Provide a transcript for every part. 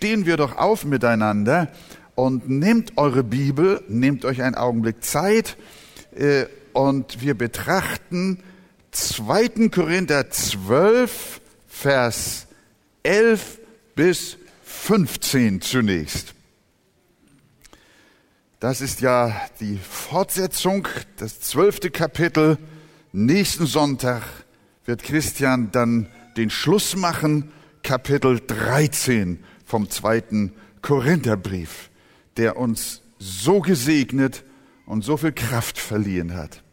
stehen wir doch auf miteinander und nehmt eure Bibel, nehmt euch einen Augenblick Zeit äh, und wir betrachten 2. Korinther 12, Vers 11 bis 15 zunächst. Das ist ja die Fortsetzung, das zwölfte Kapitel. Nächsten Sonntag wird Christian dann den Schluss machen, Kapitel 13 vom zweiten Korintherbrief, der uns so gesegnet und so viel Kraft verliehen hat.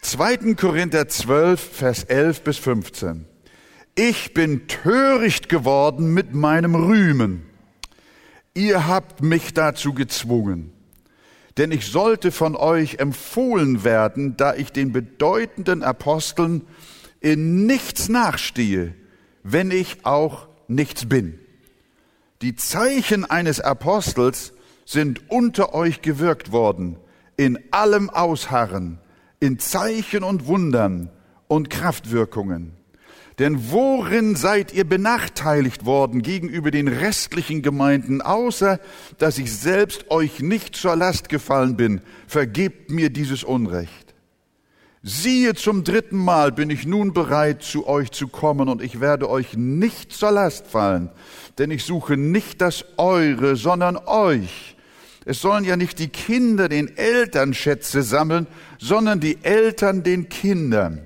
2. Korinther 12, Vers 11 bis 15. Ich bin töricht geworden mit meinem Rühmen. Ihr habt mich dazu gezwungen. Denn ich sollte von euch empfohlen werden, da ich den bedeutenden Aposteln in nichts nachstehe, wenn ich auch nichts bin. Die Zeichen eines Apostels sind unter euch gewirkt worden, in allem Ausharren, in Zeichen und Wundern und Kraftwirkungen. Denn worin seid ihr benachteiligt worden gegenüber den restlichen Gemeinden, außer dass ich selbst euch nicht zur Last gefallen bin? Vergebt mir dieses Unrecht. Siehe, zum dritten Mal bin ich nun bereit, zu euch zu kommen, und ich werde euch nicht zur Last fallen, denn ich suche nicht das Eure, sondern euch es sollen ja nicht die Kinder den Eltern Schätze sammeln, sondern die Eltern den Kindern.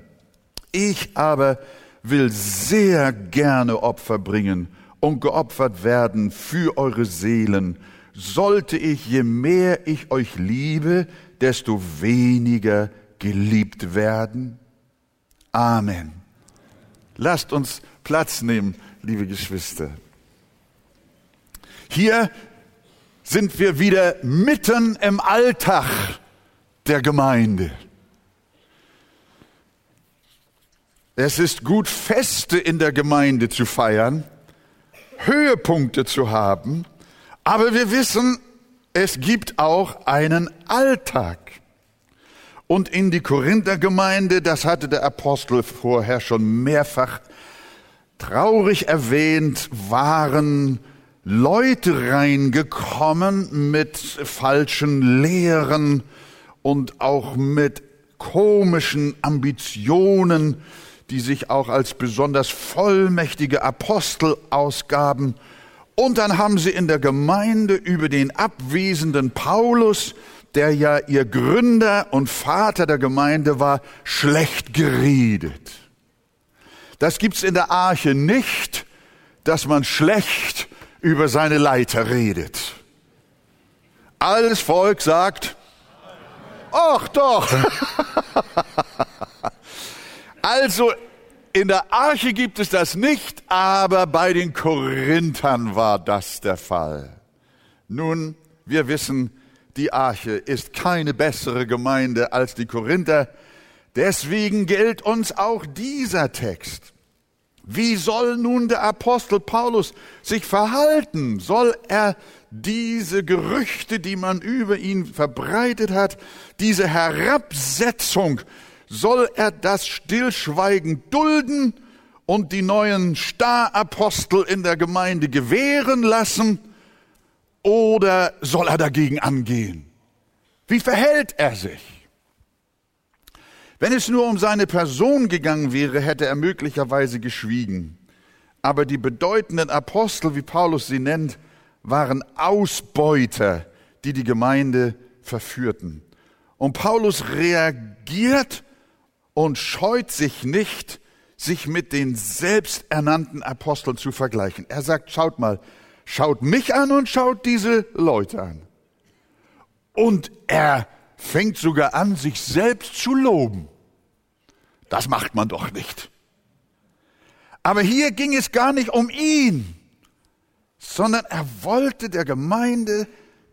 Ich aber will sehr gerne Opfer bringen und geopfert werden für eure Seelen. Sollte ich, je mehr ich euch liebe, desto weniger geliebt werden? Amen. Lasst uns Platz nehmen, liebe Geschwister. Hier sind wir wieder mitten im Alltag der Gemeinde. Es ist gut, Feste in der Gemeinde zu feiern, Höhepunkte zu haben, aber wir wissen, es gibt auch einen Alltag. Und in die Korinthergemeinde, das hatte der Apostel vorher schon mehrfach traurig erwähnt, waren Leute reingekommen mit falschen Lehren und auch mit komischen Ambitionen, die sich auch als besonders vollmächtige Apostel ausgaben. Und dann haben sie in der Gemeinde über den abwesenden Paulus, der ja ihr Gründer und Vater der Gemeinde war, schlecht geredet. Das gibt's in der Arche nicht, dass man schlecht über seine Leiter redet. Alles Volk sagt, ach doch. also in der Arche gibt es das nicht, aber bei den Korinthern war das der Fall. Nun, wir wissen, die Arche ist keine bessere Gemeinde als die Korinther. Deswegen gilt uns auch dieser Text. Wie soll nun der Apostel Paulus sich verhalten? Soll er diese Gerüchte, die man über ihn verbreitet hat, diese Herabsetzung, soll er das stillschweigend dulden und die neuen Starapostel in der Gemeinde gewähren lassen? Oder soll er dagegen angehen? Wie verhält er sich? Wenn es nur um seine Person gegangen wäre, hätte er möglicherweise geschwiegen. Aber die bedeutenden Apostel, wie Paulus sie nennt, waren Ausbeuter, die die Gemeinde verführten. Und Paulus reagiert und scheut sich nicht, sich mit den selbsternannten Aposteln zu vergleichen. Er sagt, schaut mal, schaut mich an und schaut diese Leute an. Und er fängt sogar an, sich selbst zu loben. Das macht man doch nicht. Aber hier ging es gar nicht um ihn, sondern er wollte der Gemeinde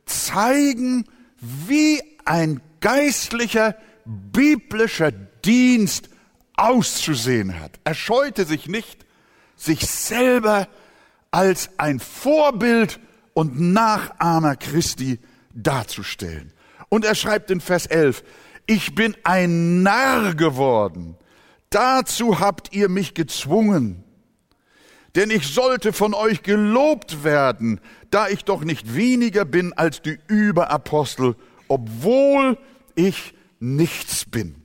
zeigen, wie ein geistlicher, biblischer Dienst auszusehen hat. Er scheute sich nicht, sich selber als ein Vorbild und Nachahmer Christi darzustellen. Und er schreibt in Vers 11, ich bin ein Narr geworden. Dazu habt ihr mich gezwungen. Denn ich sollte von euch gelobt werden, da ich doch nicht weniger bin als die Überapostel, obwohl ich nichts bin.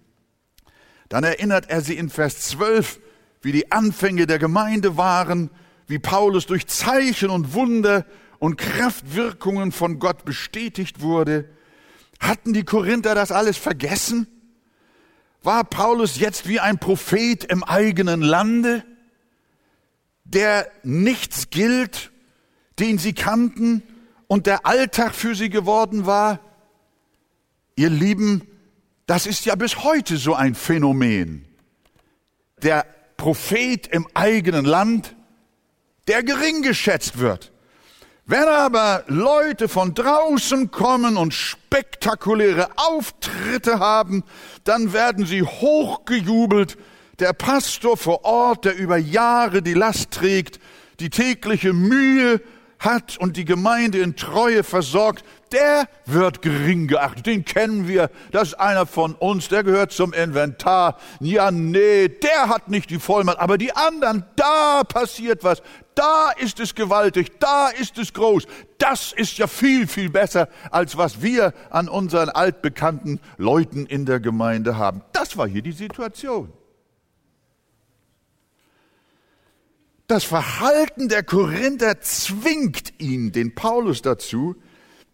Dann erinnert er sie in Vers 12, wie die Anfänge der Gemeinde waren, wie Paulus durch Zeichen und Wunder und Kraftwirkungen von Gott bestätigt wurde. Hatten die Korinther das alles vergessen? War Paulus jetzt wie ein Prophet im eigenen Lande, der nichts gilt, den sie kannten und der Alltag für sie geworden war? Ihr Lieben, das ist ja bis heute so ein Phänomen. Der Prophet im eigenen Land, der gering geschätzt wird. Wenn aber Leute von draußen kommen und spektakuläre Auftritte haben, dann werden sie hochgejubelt. Der Pastor vor Ort, der über Jahre die Last trägt, die tägliche Mühe hat und die Gemeinde in Treue versorgt, der wird gering geachtet. Den kennen wir. Das ist einer von uns. Der gehört zum Inventar. Ja, nee, der hat nicht die Vollmacht. Aber die anderen, da passiert was. Da ist es gewaltig. Da ist es groß. Das ist ja viel, viel besser, als was wir an unseren altbekannten Leuten in der Gemeinde haben. Das war hier die Situation. Das Verhalten der Korinther zwingt ihn, den Paulus dazu,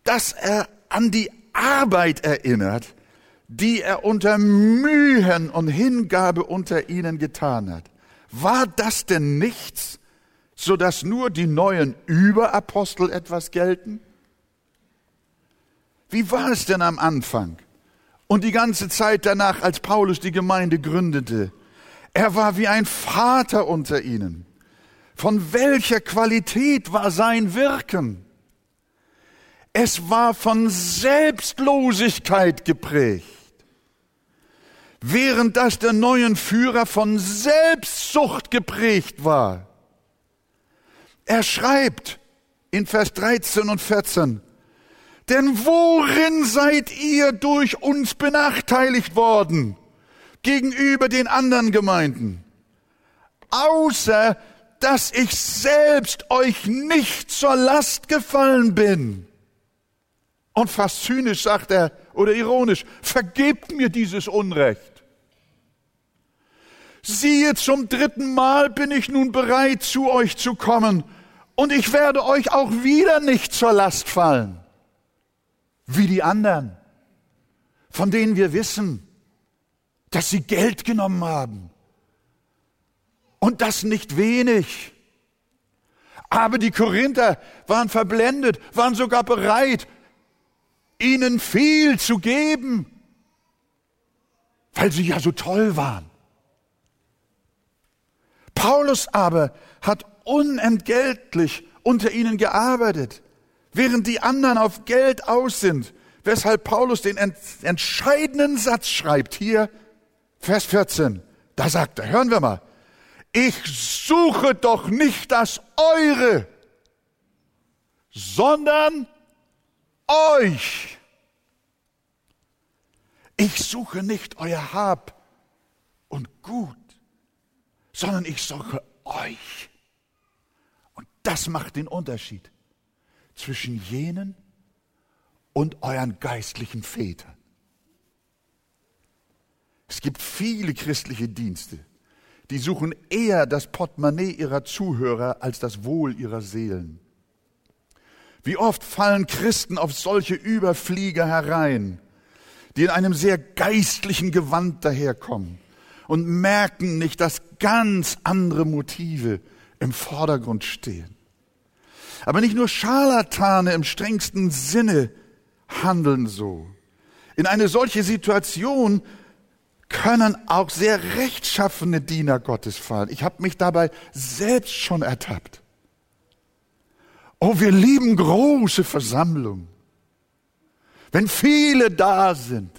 dass er an die Arbeit erinnert, die er unter Mühen und Hingabe unter ihnen getan hat. War das denn nichts, so dass nur die neuen Überapostel etwas gelten? Wie war es denn am Anfang und die ganze Zeit danach, als Paulus die Gemeinde gründete? Er war wie ein Vater unter ihnen. Von welcher Qualität war sein Wirken? Es war von Selbstlosigkeit geprägt, während das der neuen Führer von Selbstsucht geprägt war. Er schreibt in Vers 13 und 14, denn worin seid ihr durch uns benachteiligt worden gegenüber den anderen Gemeinden? Außer dass ich selbst euch nicht zur Last gefallen bin. Und fast zynisch sagt er, oder ironisch, vergebt mir dieses Unrecht. Siehe, zum dritten Mal bin ich nun bereit, zu euch zu kommen, und ich werde euch auch wieder nicht zur Last fallen, wie die anderen, von denen wir wissen, dass sie Geld genommen haben. Und das nicht wenig. Aber die Korinther waren verblendet, waren sogar bereit, ihnen viel zu geben, weil sie ja so toll waren. Paulus aber hat unentgeltlich unter ihnen gearbeitet, während die anderen auf Geld aus sind, weshalb Paulus den entscheidenden Satz schreibt hier, Vers 14. Da sagt er, hören wir mal, ich suche doch nicht das Eure, sondern euch. Ich suche nicht euer Hab und Gut, sondern ich suche euch. Das macht den Unterschied zwischen jenen und euren geistlichen Vätern. Es gibt viele christliche Dienste, die suchen eher das Portemonnaie ihrer Zuhörer als das Wohl ihrer Seelen. Wie oft fallen Christen auf solche Überflieger herein, die in einem sehr geistlichen Gewand daherkommen und merken nicht, dass ganz andere Motive im Vordergrund stehen. Aber nicht nur Scharlatane im strengsten Sinne handeln so. In eine solche Situation können auch sehr rechtschaffene Diener Gottes fallen. Ich habe mich dabei selbst schon ertappt. Oh, wir lieben große Versammlungen. Wenn viele da sind.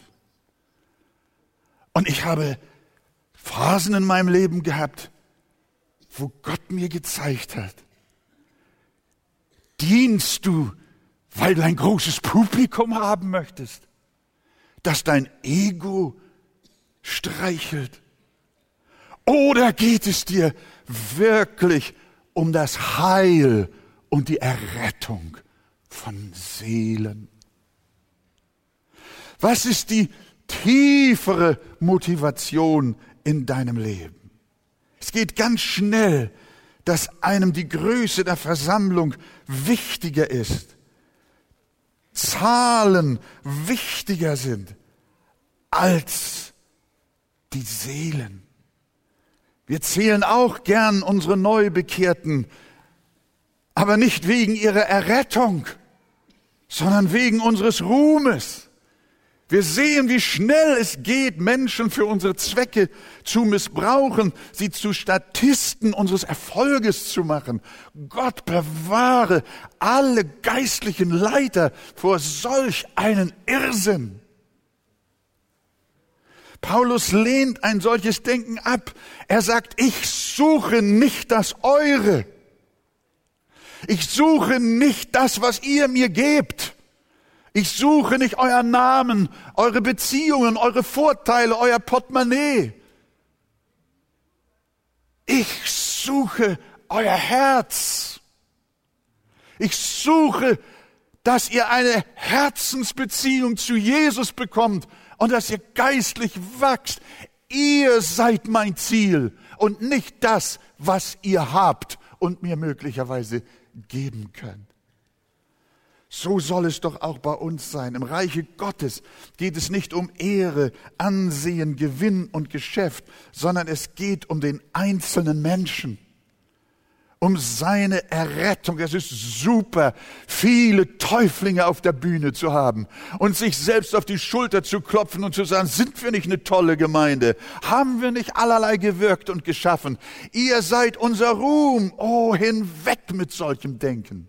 Und ich habe Phasen in meinem Leben gehabt, wo Gott mir gezeigt hat, dienst du, weil du ein großes Publikum haben möchtest, dass dein Ego streichelt? Oder geht es dir wirklich um das Heil und die Errettung von Seelen. Was ist die tiefere Motivation in deinem Leben? Es geht ganz schnell, dass einem die Größe der Versammlung wichtiger ist. Zahlen wichtiger sind als die Seelen. Wir zählen auch gern unsere Neubekehrten, aber nicht wegen ihrer Errettung, sondern wegen unseres Ruhmes. Wir sehen, wie schnell es geht, Menschen für unsere Zwecke zu missbrauchen, sie zu Statisten unseres Erfolges zu machen. Gott bewahre alle geistlichen Leiter vor solch einen Irrsinn. Paulus lehnt ein solches Denken ab. Er sagt, ich suche nicht das Eure. Ich suche nicht das, was ihr mir gebt. Ich suche nicht euren Namen, eure Beziehungen, eure Vorteile, euer Portemonnaie. Ich suche euer Herz. Ich suche, dass ihr eine Herzensbeziehung zu Jesus bekommt und dass ihr geistlich wachst. Ihr seid mein Ziel und nicht das, was ihr habt und mir möglicherweise geben könnt. So soll es doch auch bei uns sein. Im Reiche Gottes geht es nicht um Ehre, Ansehen, Gewinn und Geschäft, sondern es geht um den einzelnen Menschen, um seine Errettung. Es ist super, viele Täuflinge auf der Bühne zu haben und sich selbst auf die Schulter zu klopfen und zu sagen, sind wir nicht eine tolle Gemeinde? Haben wir nicht allerlei gewirkt und geschaffen? Ihr seid unser Ruhm. Oh, hinweg mit solchem Denken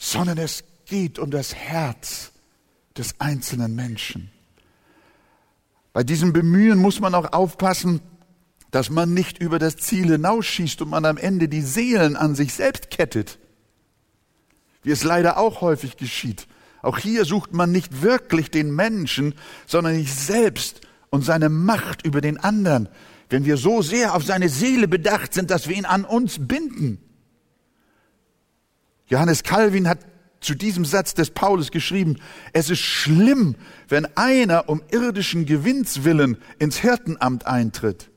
sondern es geht um das Herz des einzelnen Menschen. Bei diesem Bemühen muss man auch aufpassen, dass man nicht über das Ziel hinausschießt und man am Ende die Seelen an sich selbst kettet, wie es leider auch häufig geschieht. Auch hier sucht man nicht wirklich den Menschen, sondern sich selbst und seine Macht über den anderen, wenn wir so sehr auf seine Seele bedacht sind, dass wir ihn an uns binden. Johannes Calvin hat zu diesem Satz des Paulus geschrieben, es ist schlimm, wenn einer um irdischen Gewinns willen ins Hirtenamt eintritt.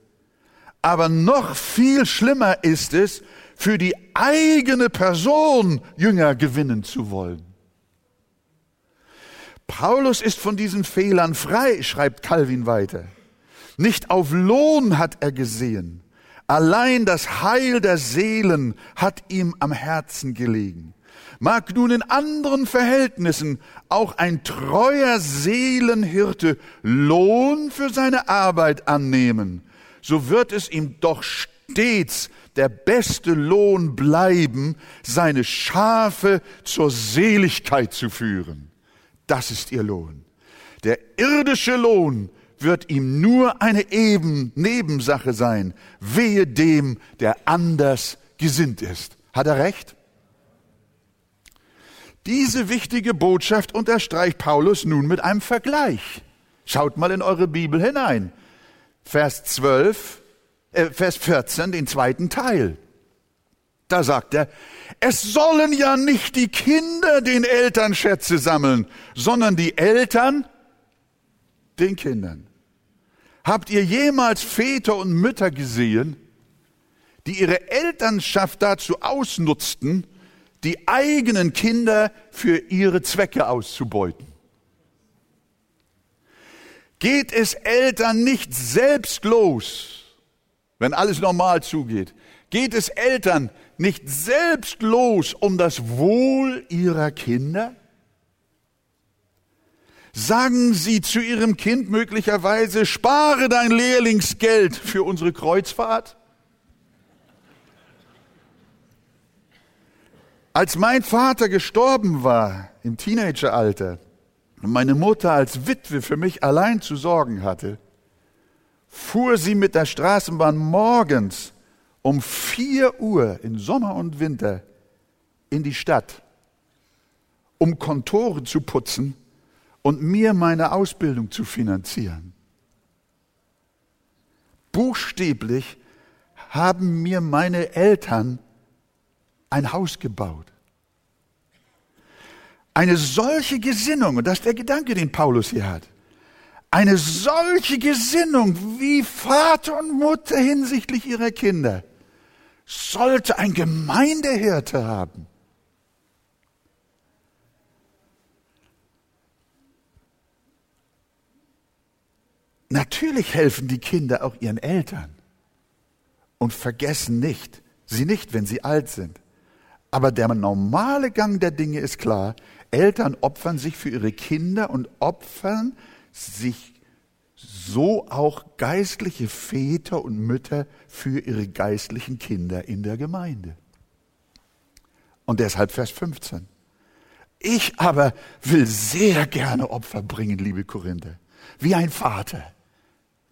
Aber noch viel schlimmer ist es, für die eigene Person Jünger gewinnen zu wollen. Paulus ist von diesen Fehlern frei, schreibt Calvin weiter. Nicht auf Lohn hat er gesehen, Allein das Heil der Seelen hat ihm am Herzen gelegen. Mag nun in anderen Verhältnissen auch ein treuer Seelenhirte Lohn für seine Arbeit annehmen, so wird es ihm doch stets der beste Lohn bleiben, seine Schafe zur Seligkeit zu führen. Das ist ihr Lohn. Der irdische Lohn wird ihm nur eine eben Nebensache sein. Wehe dem, der anders gesinnt ist. Hat er recht? Diese wichtige Botschaft unterstreicht Paulus nun mit einem Vergleich. Schaut mal in eure Bibel hinein. Vers 12, äh, Vers 14, den zweiten Teil. Da sagt er, es sollen ja nicht die Kinder den Eltern Schätze sammeln, sondern die Eltern den Kindern. Habt ihr jemals Väter und Mütter gesehen, die ihre Elternschaft dazu ausnutzten, die eigenen Kinder für ihre Zwecke auszubeuten? Geht es Eltern nicht selbstlos, wenn alles normal zugeht? Geht es Eltern nicht selbstlos um das Wohl ihrer Kinder? Sagen Sie zu Ihrem Kind möglicherweise, spare dein Lehrlingsgeld für unsere Kreuzfahrt? Als mein Vater gestorben war im Teenageralter und meine Mutter als Witwe für mich allein zu sorgen hatte, fuhr sie mit der Straßenbahn morgens um vier Uhr in Sommer und Winter in die Stadt, um Kontore zu putzen und mir meine Ausbildung zu finanzieren. Buchstäblich haben mir meine Eltern ein Haus gebaut. Eine solche Gesinnung, und das ist der Gedanke, den Paulus hier hat, eine solche Gesinnung wie Vater und Mutter hinsichtlich ihrer Kinder sollte ein Gemeindehirte haben. Natürlich helfen die Kinder auch ihren Eltern und vergessen nicht, sie nicht, wenn sie alt sind. Aber der normale Gang der Dinge ist klar. Eltern opfern sich für ihre Kinder und opfern sich so auch geistliche Väter und Mütter für ihre geistlichen Kinder in der Gemeinde. Und deshalb Vers 15. Ich aber will sehr gerne Opfer bringen, liebe Korinther, wie ein Vater,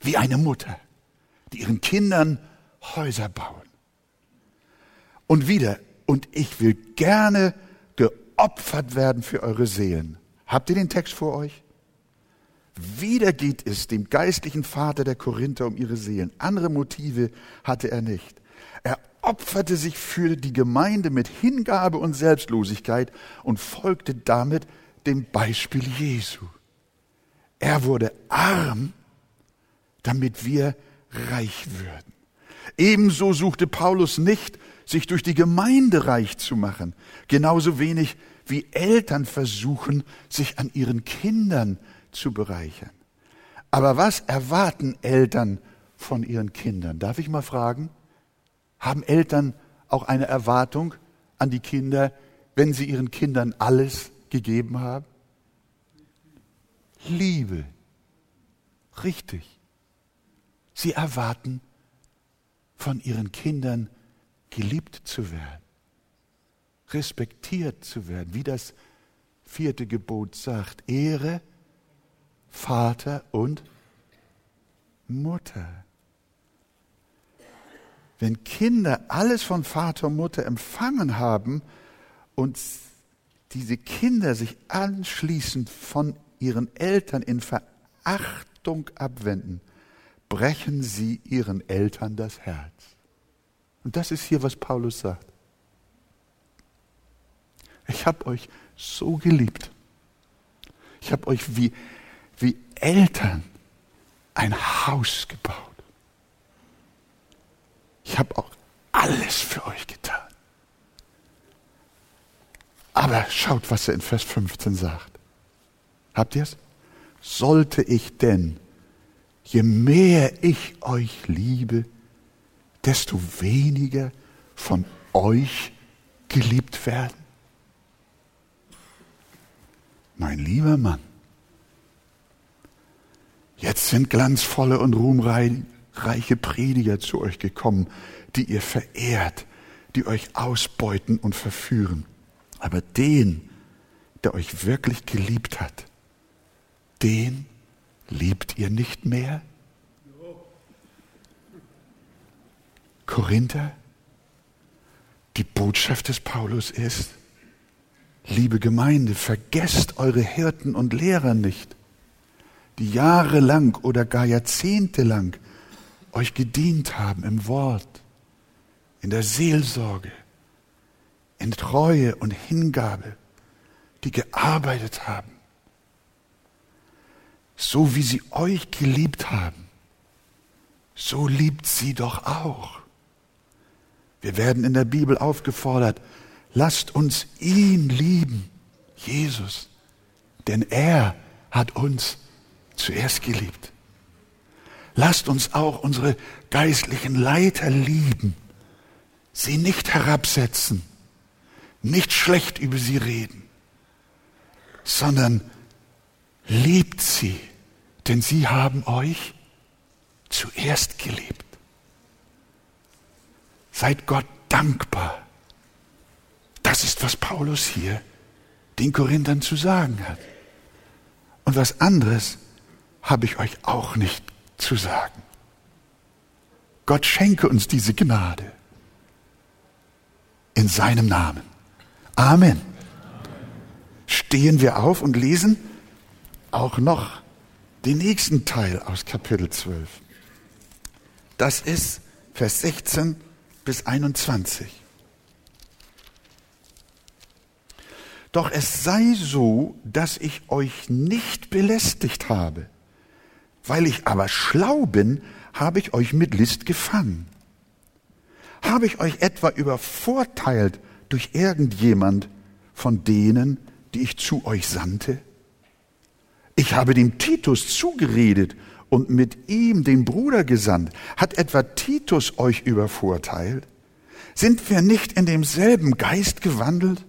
wie eine Mutter, die ihren Kindern Häuser bauen. Und wieder, und ich will gerne geopfert werden für eure Seelen. Habt ihr den Text vor euch? Wieder geht es dem geistlichen Vater der Korinther um ihre Seelen. Andere Motive hatte er nicht. Er opferte sich für die Gemeinde mit Hingabe und Selbstlosigkeit und folgte damit dem Beispiel Jesu. Er wurde arm, damit wir reich würden. Ebenso suchte Paulus nicht, sich durch die Gemeinde reich zu machen, genauso wenig wie Eltern versuchen, sich an ihren Kindern zu bereichern. Aber was erwarten Eltern von ihren Kindern? Darf ich mal fragen? Haben Eltern auch eine Erwartung an die Kinder, wenn sie ihren Kindern alles gegeben haben? Liebe. Richtig. Sie erwarten von ihren Kindern geliebt zu werden, respektiert zu werden, wie das vierte Gebot sagt. Ehre Vater und Mutter. Wenn Kinder alles von Vater und Mutter empfangen haben und diese Kinder sich anschließend von ihren Eltern in Verachtung abwenden, brechen sie ihren Eltern das Herz. Und das ist hier, was Paulus sagt. Ich habe euch so geliebt. Ich habe euch wie wie Eltern ein Haus gebaut. Ich habe auch alles für euch getan. Aber schaut, was er in Vers 15 sagt. Habt ihr es? Sollte ich denn, je mehr ich euch liebe, desto weniger von euch geliebt werden? Mein lieber Mann, Jetzt sind glanzvolle und ruhmreiche Prediger zu euch gekommen, die ihr verehrt, die euch ausbeuten und verführen. Aber den, der euch wirklich geliebt hat, den liebt ihr nicht mehr? Korinther, die Botschaft des Paulus ist, liebe Gemeinde, vergesst eure Hirten und Lehrer nicht die jahrelang oder gar jahrzehntelang euch gedient haben im Wort, in der Seelsorge, in Treue und Hingabe, die gearbeitet haben, so wie sie euch geliebt haben, so liebt sie doch auch. Wir werden in der Bibel aufgefordert, lasst uns ihn lieben, Jesus, denn er hat uns zuerst geliebt. Lasst uns auch unsere geistlichen Leiter lieben, sie nicht herabsetzen, nicht schlecht über sie reden, sondern liebt sie, denn sie haben euch zuerst geliebt. Seid Gott dankbar. Das ist, was Paulus hier den Korinthern zu sagen hat. Und was anderes habe ich euch auch nicht zu sagen. Gott schenke uns diese Gnade. In seinem Namen. Amen. Stehen wir auf und lesen auch noch den nächsten Teil aus Kapitel 12. Das ist Vers 16 bis 21. Doch es sei so, dass ich euch nicht belästigt habe. Weil ich aber schlau bin, habe ich euch mit List gefangen. Habe ich euch etwa übervorteilt durch irgendjemand von denen, die ich zu euch sandte? Ich habe dem Titus zugeredet und mit ihm den Bruder gesandt. Hat etwa Titus euch übervorteilt? Sind wir nicht in demselben Geist gewandelt?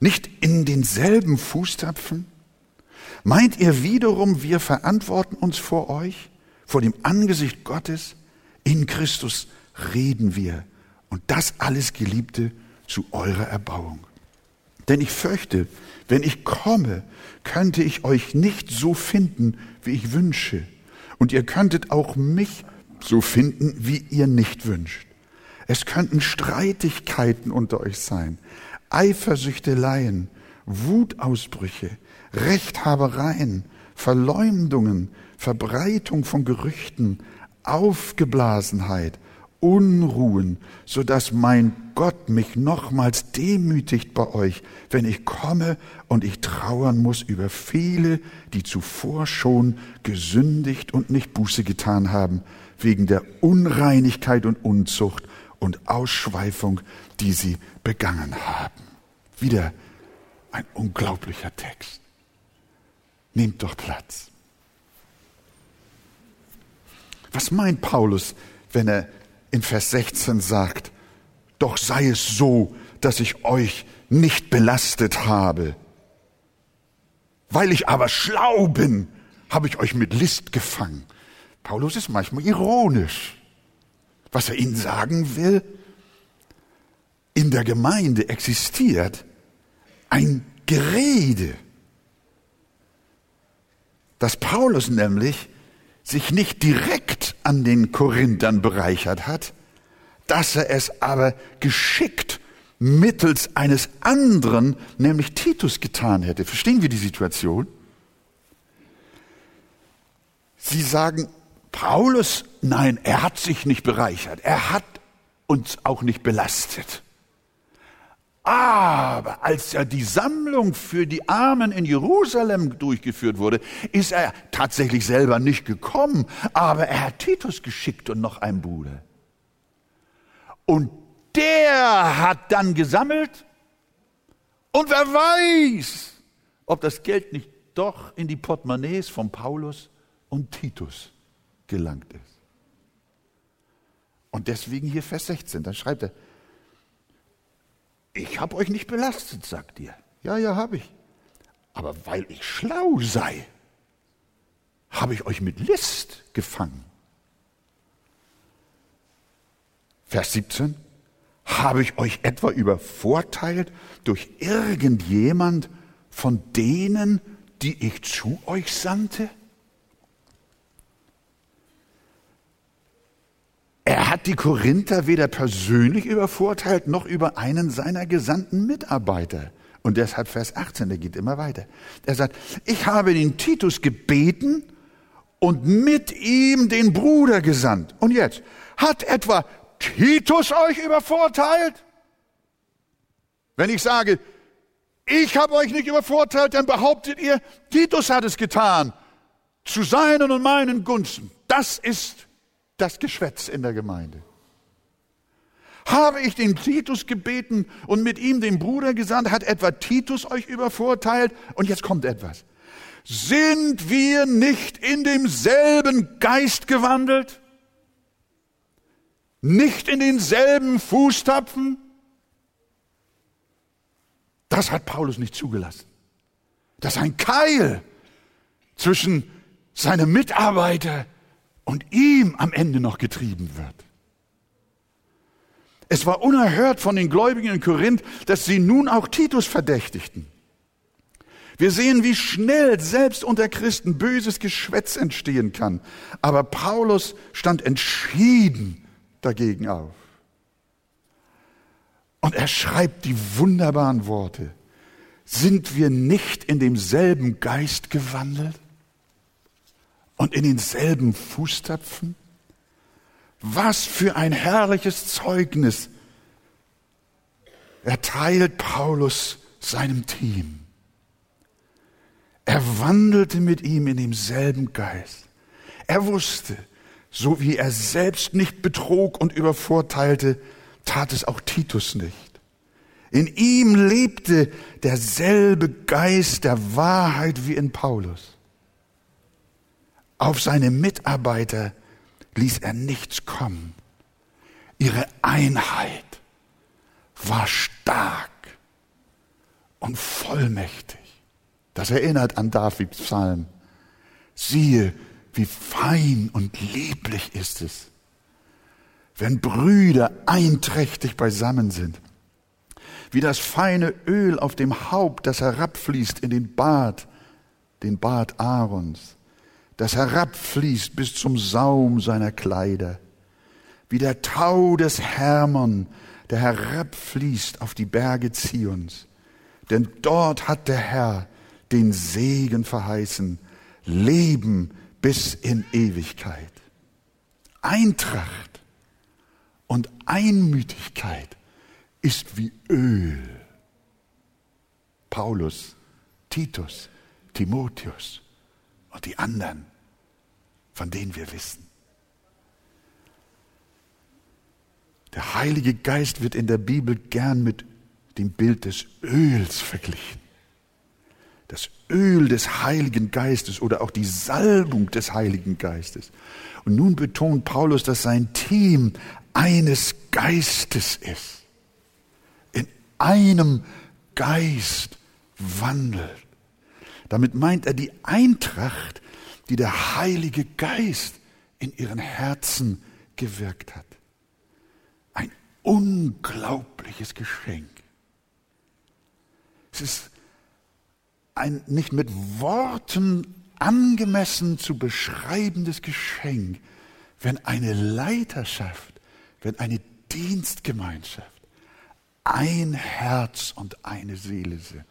Nicht in denselben Fußtapfen? Meint ihr wiederum, wir verantworten uns vor euch, vor dem Angesicht Gottes? In Christus reden wir. Und das alles, Geliebte, zu eurer Erbauung. Denn ich fürchte, wenn ich komme, könnte ich euch nicht so finden, wie ich wünsche. Und ihr könntet auch mich so finden, wie ihr nicht wünscht. Es könnten Streitigkeiten unter euch sein, Eifersüchteleien, Wutausbrüche, Rechthabereien, Verleumdungen, Verbreitung von Gerüchten, Aufgeblasenheit, Unruhen, so dass mein Gott mich nochmals demütigt bei euch, wenn ich komme und ich trauern muss über viele, die zuvor schon gesündigt und nicht Buße getan haben, wegen der Unreinigkeit und Unzucht und Ausschweifung, die sie begangen haben. Wieder ein unglaublicher Text. Nehmt doch Platz. Was meint Paulus, wenn er in Vers 16 sagt, doch sei es so, dass ich euch nicht belastet habe. Weil ich aber schlau bin, habe ich euch mit List gefangen. Paulus ist manchmal ironisch. Was er ihnen sagen will, in der Gemeinde existiert ein Gerede, dass Paulus nämlich sich nicht direkt an den Korinthern bereichert hat, dass er es aber geschickt mittels eines anderen, nämlich Titus, getan hätte. Verstehen wir die Situation? Sie sagen, Paulus, nein, er hat sich nicht bereichert, er hat uns auch nicht belastet. Aber als ja die Sammlung für die Armen in Jerusalem durchgeführt wurde, ist er tatsächlich selber nicht gekommen, aber er hat Titus geschickt und noch einen Bruder. Und der hat dann gesammelt und wer weiß, ob das Geld nicht doch in die Portemonnaies von Paulus und Titus gelangt ist. Und deswegen hier Vers 16, dann schreibt er, ich habe euch nicht belastet, sagt ihr. Ja, ja, habe ich. Aber weil ich schlau sei, habe ich euch mit List gefangen. Vers 17. Habe ich euch etwa übervorteilt durch irgendjemand von denen, die ich zu euch sandte? Er hat die Korinther weder persönlich übervorteilt noch über einen seiner gesandten Mitarbeiter. Und deshalb Vers 18, der geht immer weiter. Er sagt, ich habe den Titus gebeten und mit ihm den Bruder gesandt. Und jetzt, hat etwa Titus euch übervorteilt? Wenn ich sage, ich habe euch nicht übervorteilt, dann behauptet ihr, Titus hat es getan. Zu seinen und meinen Gunsten. Das ist das Geschwätz in der Gemeinde. Habe ich den Titus gebeten und mit ihm den Bruder gesandt, hat etwa Titus euch übervorteilt? Und jetzt kommt etwas. Sind wir nicht in demselben Geist gewandelt? Nicht in denselben Fußtapfen? Das hat Paulus nicht zugelassen. Das ist ein Keil zwischen seinem Mitarbeiter und ihm am Ende noch getrieben wird. Es war unerhört von den Gläubigen in Korinth, dass sie nun auch Titus verdächtigten. Wir sehen, wie schnell selbst unter Christen böses Geschwätz entstehen kann. Aber Paulus stand entschieden dagegen auf. Und er schreibt die wunderbaren Worte. Sind wir nicht in demselben Geist gewandelt? Und in denselben Fußtapfen? Was für ein herrliches Zeugnis erteilt Paulus seinem Team. Er wandelte mit ihm in demselben Geist. Er wusste, so wie er selbst nicht betrog und übervorteilte, tat es auch Titus nicht. In ihm lebte derselbe Geist der Wahrheit wie in Paulus. Auf seine Mitarbeiter ließ er nichts kommen. Ihre Einheit war stark und vollmächtig. Das erinnert an Davids Psalm. Siehe, wie fein und lieblich ist es, wenn Brüder einträchtig beisammen sind. Wie das feine Öl auf dem Haupt, das herabfließt in den Bart, den Bart Aarons, das herabfließt bis zum Saum seiner Kleider. Wie der Tau des Hermon, der herabfließt auf die Berge Zions. Denn dort hat der Herr den Segen verheißen, Leben bis in Ewigkeit. Eintracht und Einmütigkeit ist wie Öl. Paulus, Titus, Timotheus und die anderen, von denen wir wissen. Der Heilige Geist wird in der Bibel gern mit dem Bild des Öls verglichen. Das Öl des Heiligen Geistes oder auch die Salbung des Heiligen Geistes. Und nun betont Paulus, dass sein Team eines Geistes ist. In einem Geist wandelt. Damit meint er die Eintracht, die der Heilige Geist in ihren Herzen gewirkt hat. Ein unglaubliches Geschenk. Es ist ein nicht mit Worten angemessen zu beschreibendes Geschenk, wenn eine Leiterschaft, wenn eine Dienstgemeinschaft ein Herz und eine Seele sind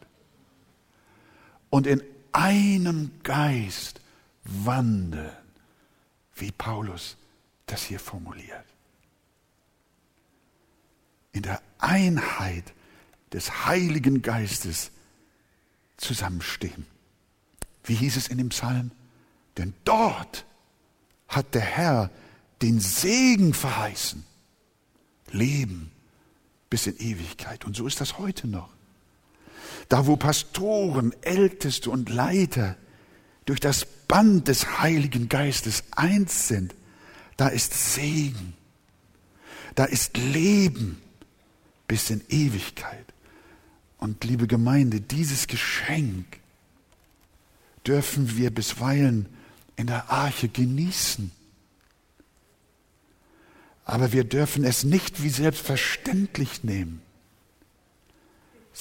und in einem Geist wandeln, wie Paulus das hier formuliert. In der Einheit des Heiligen Geistes zusammenstehen. Wie hieß es in dem Psalm? Denn dort hat der Herr den Segen verheißen. Leben bis in Ewigkeit. Und so ist das heute noch. Da wo Pastoren, Älteste und Leiter durch das Band des Heiligen Geistes eins sind, da ist Segen, da ist Leben bis in Ewigkeit. Und liebe Gemeinde, dieses Geschenk dürfen wir bisweilen in der Arche genießen. Aber wir dürfen es nicht wie selbstverständlich nehmen,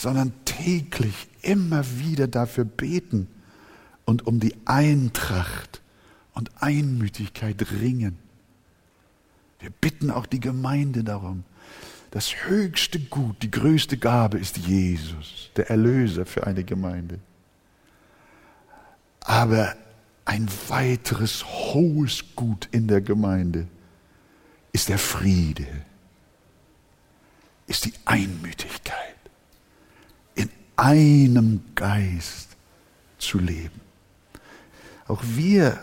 sondern täglich immer wieder dafür beten und um die Eintracht und Einmütigkeit ringen. Wir bitten auch die Gemeinde darum, das höchste Gut, die größte Gabe ist Jesus, der Erlöser für eine Gemeinde. Aber ein weiteres hohes Gut in der Gemeinde ist der Friede, ist die Einmütigkeit, in einem Geist zu leben. Auch wir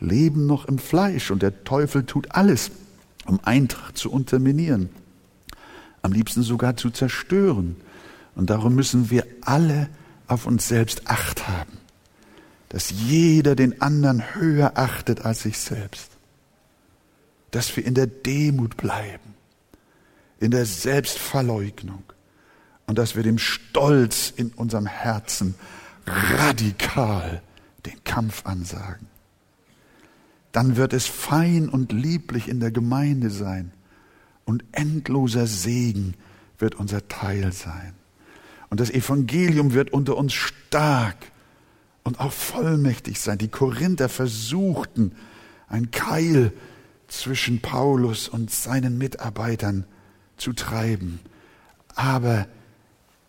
leben noch im Fleisch und der Teufel tut alles, um Eintracht zu unterminieren am liebsten sogar zu zerstören. Und darum müssen wir alle auf uns selbst acht haben, dass jeder den anderen höher achtet als sich selbst, dass wir in der Demut bleiben, in der Selbstverleugnung und dass wir dem Stolz in unserem Herzen radikal den Kampf ansagen. Dann wird es fein und lieblich in der Gemeinde sein und endloser Segen wird unser Teil sein. Und das Evangelium wird unter uns stark und auch vollmächtig sein. Die Korinther versuchten, ein Keil zwischen Paulus und seinen Mitarbeitern zu treiben, aber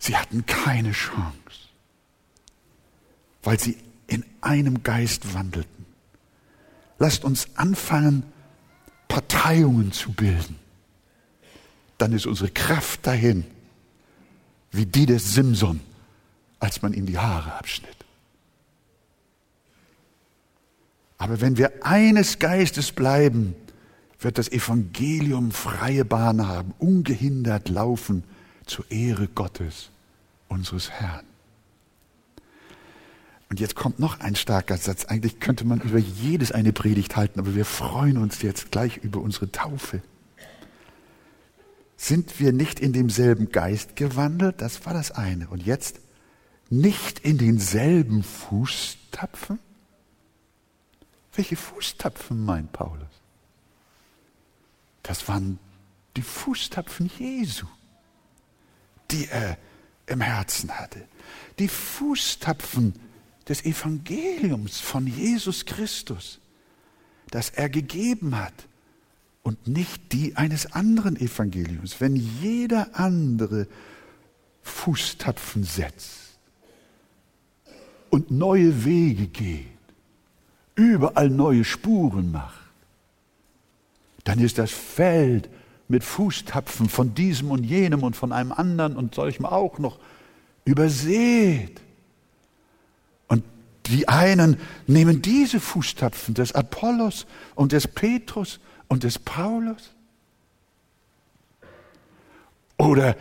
sie hatten keine Chance, weil sie in einem Geist wandelten. Lasst uns anfangen, Parteiungen zu bilden, dann ist unsere Kraft dahin, wie die des Simson, als man ihm die Haare abschnitt. Aber wenn wir eines Geistes bleiben, wird das Evangelium freie Bahn haben, ungehindert laufen zur Ehre Gottes, unseres Herrn. Und jetzt kommt noch ein starker Satz. Eigentlich könnte man über jedes eine Predigt halten, aber wir freuen uns jetzt gleich über unsere Taufe. Sind wir nicht in demselben Geist gewandelt? Das war das eine. Und jetzt nicht in denselben Fußtapfen? Welche Fußtapfen meint Paulus? Das waren die Fußtapfen Jesu, die er im Herzen hatte. Die Fußtapfen des Evangeliums von Jesus Christus, das er gegeben hat und nicht die eines anderen Evangeliums. Wenn jeder andere Fußtapfen setzt und neue Wege geht, überall neue Spuren macht, dann ist das Feld mit Fußtapfen von diesem und jenem und von einem anderen und solchem auch noch übersät. Die einen nehmen diese Fußtapfen des Apollos und des Petrus und des Paulus. Oder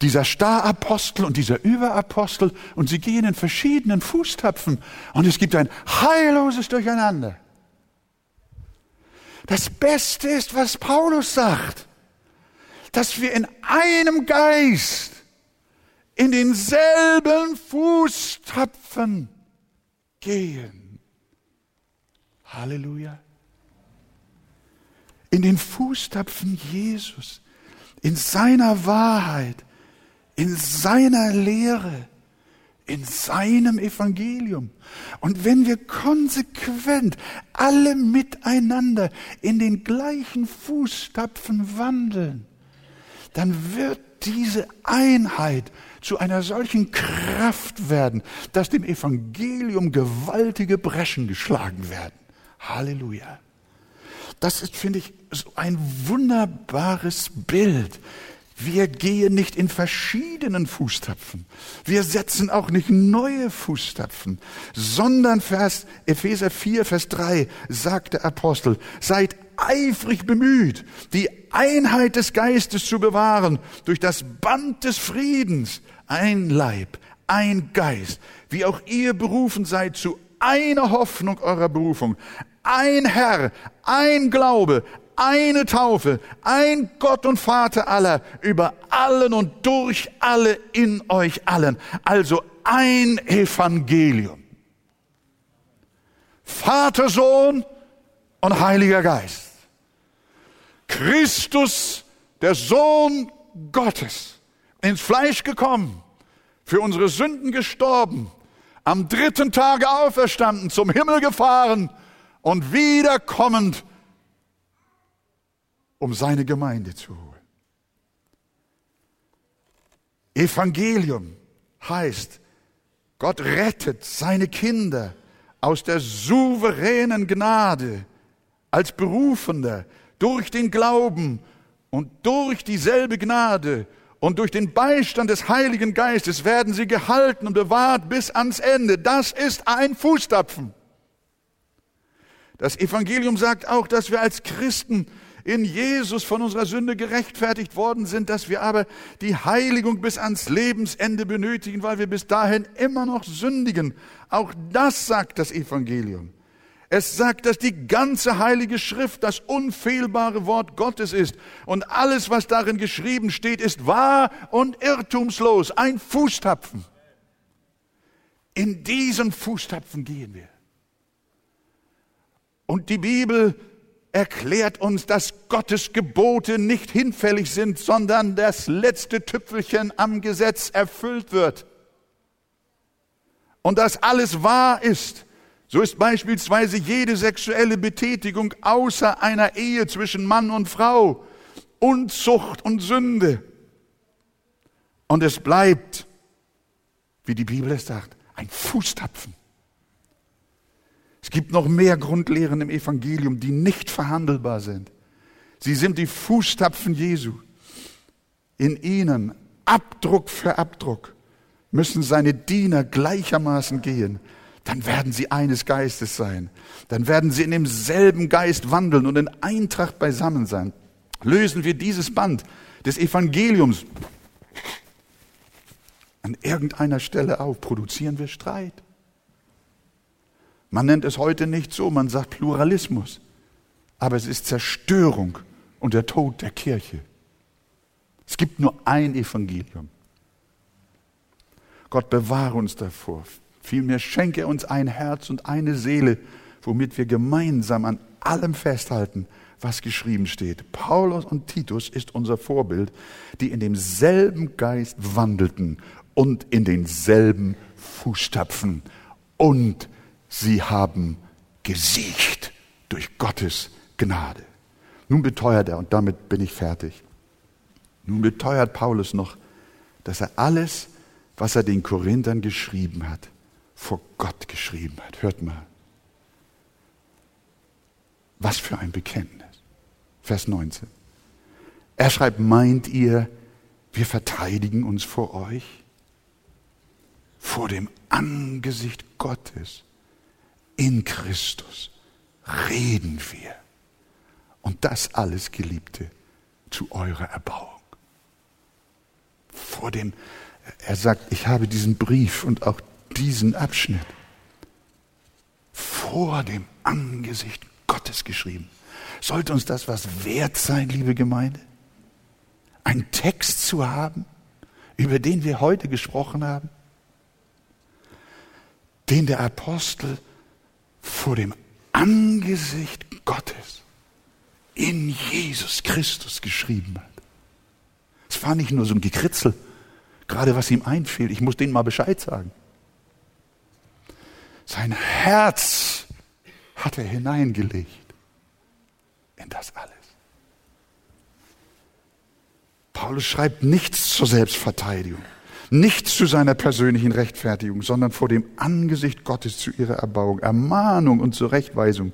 dieser Starapostel und dieser Überapostel und sie gehen in verschiedenen Fußtapfen und es gibt ein heilloses Durcheinander. Das Beste ist, was Paulus sagt, dass wir in einem Geist in denselben Fußtapfen gehen. Halleluja. In den Fußtapfen Jesus, in seiner Wahrheit, in seiner Lehre, in seinem Evangelium. Und wenn wir konsequent alle miteinander in den gleichen Fußtapfen wandeln, dann wird diese Einheit zu einer solchen Kraft werden, dass dem Evangelium gewaltige Breschen geschlagen werden. Halleluja. Das ist, finde ich, so ein wunderbares Bild. Wir gehen nicht in verschiedenen Fußtapfen. Wir setzen auch nicht neue Fußtapfen, sondern Vers, Epheser 4, Vers 3 sagt der Apostel, seid eifrig bemüht, die Einheit des Geistes zu bewahren durch das Band des Friedens ein Leib, ein Geist, wie auch ihr berufen seid zu einer Hoffnung eurer Berufung, ein Herr, ein Glaube, eine Taufe, ein Gott und Vater aller, über allen und durch alle in euch allen. Also ein Evangelium. Vater, Sohn und Heiliger Geist. Christus, der Sohn Gottes, ins Fleisch gekommen, für unsere Sünden gestorben, am dritten Tage auferstanden, zum Himmel gefahren und wiederkommend, um seine Gemeinde zu holen. Evangelium heißt, Gott rettet seine Kinder aus der souveränen Gnade als Berufender durch den Glauben und durch dieselbe Gnade und durch den Beistand des Heiligen Geistes werden sie gehalten und bewahrt bis ans Ende. Das ist ein Fußtapfen. Das Evangelium sagt auch, dass wir als Christen in Jesus von unserer Sünde gerechtfertigt worden sind, dass wir aber die Heiligung bis ans Lebensende benötigen, weil wir bis dahin immer noch sündigen. Auch das sagt das Evangelium. Es sagt, dass die ganze heilige Schrift das unfehlbare Wort Gottes ist. Und alles, was darin geschrieben steht, ist wahr und irrtumslos. Ein Fußtapfen. In diesen Fußtapfen gehen wir. Und die Bibel erklärt uns, dass Gottes Gebote nicht hinfällig sind, sondern das letzte Tüpfelchen am Gesetz erfüllt wird. Und dass alles wahr ist so ist beispielsweise jede sexuelle Betätigung außer einer Ehe zwischen Mann und Frau Unzucht und Sünde. Und es bleibt, wie die Bibel es sagt, ein Fußtapfen. Es gibt noch mehr Grundlehren im Evangelium, die nicht verhandelbar sind. Sie sind die Fußtapfen Jesu. In ihnen, Abdruck für Abdruck, müssen seine Diener gleichermaßen gehen. Dann werden sie eines Geistes sein. Dann werden sie in demselben Geist wandeln und in Eintracht beisammen sein. Lösen wir dieses Band des Evangeliums an irgendeiner Stelle auf, produzieren wir Streit. Man nennt es heute nicht so, man sagt Pluralismus. Aber es ist Zerstörung und der Tod der Kirche. Es gibt nur ein Evangelium. Gott bewahre uns davor. Vielmehr schenke uns ein Herz und eine Seele, womit wir gemeinsam an allem festhalten, was geschrieben steht. Paulus und Titus ist unser Vorbild, die in demselben Geist wandelten und in denselben Fußstapfen und sie haben gesiegt durch Gottes Gnade. Nun beteuert er, und damit bin ich fertig, nun beteuert Paulus noch, dass er alles, was er den Korinthern geschrieben hat, vor Gott geschrieben hat. Hört mal. Was für ein Bekenntnis. Vers 19. Er schreibt, meint ihr, wir verteidigen uns vor euch? Vor dem Angesicht Gottes in Christus reden wir. Und das alles, Geliebte, zu eurer Erbauung. Vor dem, er sagt, ich habe diesen Brief und auch diesen Abschnitt vor dem Angesicht Gottes geschrieben. Sollte uns das was wert sein, liebe Gemeinde? Einen Text zu haben, über den wir heute gesprochen haben? Den der Apostel vor dem Angesicht Gottes in Jesus Christus geschrieben hat. Es war nicht nur so ein Gekritzel, gerade was ihm einfiel. Ich muss denen mal Bescheid sagen. Sein Herz hat er hineingelegt in das alles. Paulus schreibt nichts zur Selbstverteidigung nicht zu seiner persönlichen Rechtfertigung, sondern vor dem Angesicht Gottes zu ihrer Erbauung. Ermahnung und Zurechtweisung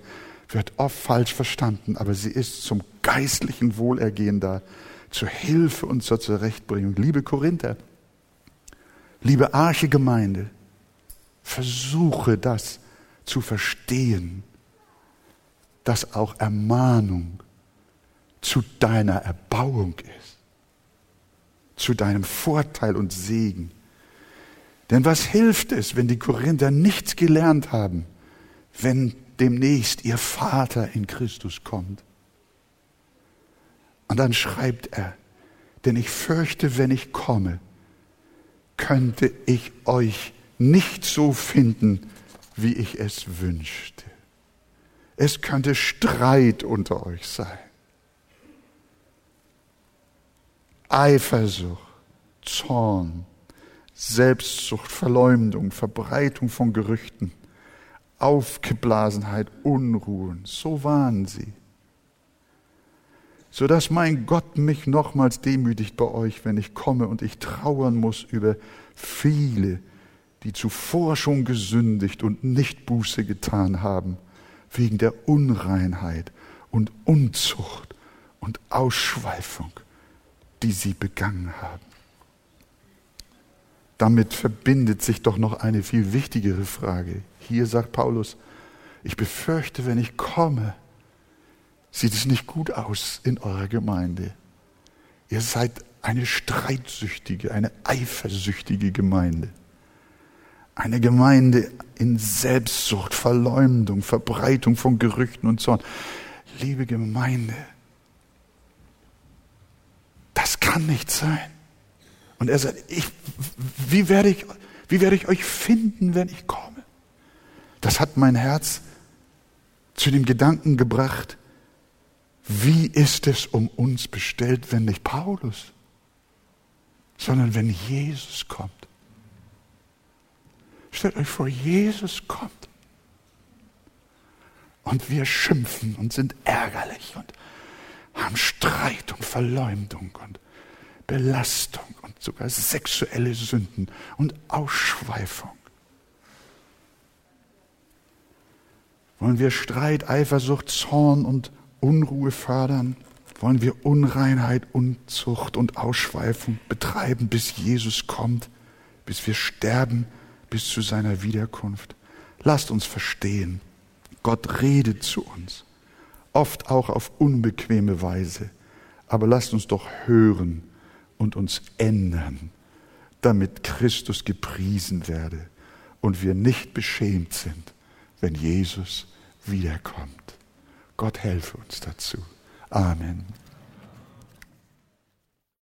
wird oft falsch verstanden, aber sie ist zum geistlichen Wohlergehen da, zur Hilfe und zur Zurechtbringung. Liebe Korinther, liebe Arche-Gemeinde, versuche das zu verstehen, dass auch Ermahnung zu deiner Erbauung ist zu deinem Vorteil und Segen. Denn was hilft es, wenn die Korinther nichts gelernt haben, wenn demnächst ihr Vater in Christus kommt? Und dann schreibt er, denn ich fürchte, wenn ich komme, könnte ich euch nicht so finden, wie ich es wünschte. Es könnte Streit unter euch sein. Eifersucht, Zorn, Selbstsucht, Verleumdung, Verbreitung von Gerüchten, Aufgeblasenheit, Unruhen. So waren sie. Sodass mein Gott mich nochmals demütigt bei euch, wenn ich komme und ich trauern muss über viele, die zuvor schon gesündigt und nicht Buße getan haben, wegen der Unreinheit und Unzucht und Ausschweifung die sie begangen haben. Damit verbindet sich doch noch eine viel wichtigere Frage. Hier sagt Paulus, ich befürchte, wenn ich komme, sieht es nicht gut aus in eurer Gemeinde. Ihr seid eine streitsüchtige, eine eifersüchtige Gemeinde. Eine Gemeinde in Selbstsucht, Verleumdung, Verbreitung von Gerüchten und Zorn. Liebe Gemeinde, das kann nicht sein. Und er sagt, ich, wie, werde ich, wie werde ich euch finden, wenn ich komme? Das hat mein Herz zu dem Gedanken gebracht, wie ist es um uns bestellt, wenn nicht Paulus, sondern wenn Jesus kommt. Stellt euch vor, Jesus kommt. Und wir schimpfen und sind ärgerlich und haben Streit und Verleumdung und Belastung und sogar sexuelle Sünden und Ausschweifung. Wollen wir Streit, Eifersucht, Zorn und Unruhe fördern? Wollen wir Unreinheit, Unzucht und Ausschweifung betreiben, bis Jesus kommt, bis wir sterben, bis zu seiner Wiederkunft? Lasst uns verstehen, Gott redet zu uns, oft auch auf unbequeme Weise, aber lasst uns doch hören und uns ändern, damit Christus gepriesen werde und wir nicht beschämt sind, wenn Jesus wiederkommt. Gott helfe uns dazu. Amen.